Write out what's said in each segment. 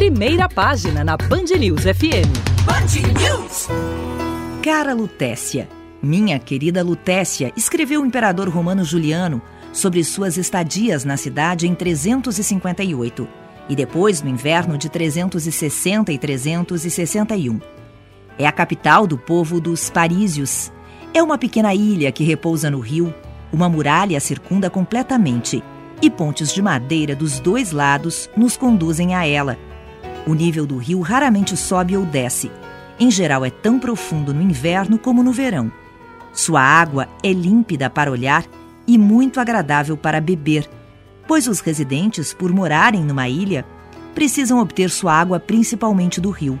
Primeira página na Band News FM. Band News. Cara Lutécia, minha querida Lutécia, escreveu o imperador romano Juliano sobre suas estadias na cidade em 358 e depois no inverno de 360 e 361. É a capital do povo dos Parísios. É uma pequena ilha que repousa no rio, uma muralha a circunda completamente e pontes de madeira dos dois lados nos conduzem a ela. O nível do rio raramente sobe ou desce. Em geral, é tão profundo no inverno como no verão. Sua água é límpida para olhar e muito agradável para beber, pois os residentes, por morarem numa ilha, precisam obter sua água principalmente do rio.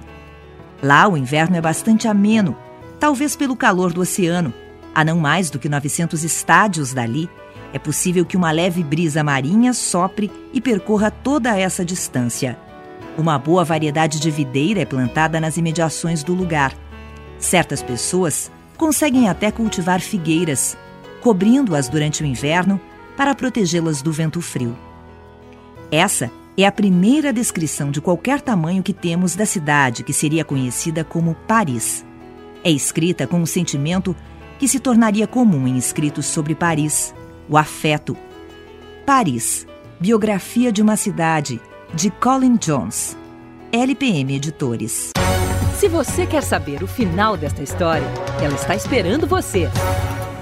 Lá o inverno é bastante ameno, talvez pelo calor do oceano. A não mais do que 900 estádios dali, é possível que uma leve brisa marinha sopre e percorra toda essa distância. Uma boa variedade de videira é plantada nas imediações do lugar. Certas pessoas conseguem até cultivar figueiras, cobrindo-as durante o inverno para protegê-las do vento frio. Essa é a primeira descrição de qualquer tamanho que temos da cidade que seria conhecida como Paris. É escrita com um sentimento que se tornaria comum em escritos sobre Paris, o afeto. Paris, Biografia de uma Cidade, de Colin Jones. LPM Editores. Se você quer saber o final desta história, ela está esperando você.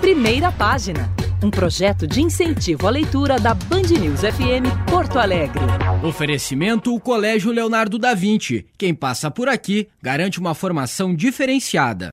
Primeira página. Um projeto de incentivo à leitura da Band News FM Porto Alegre. Oferecimento o Colégio Leonardo da Vinci. Quem passa por aqui garante uma formação diferenciada.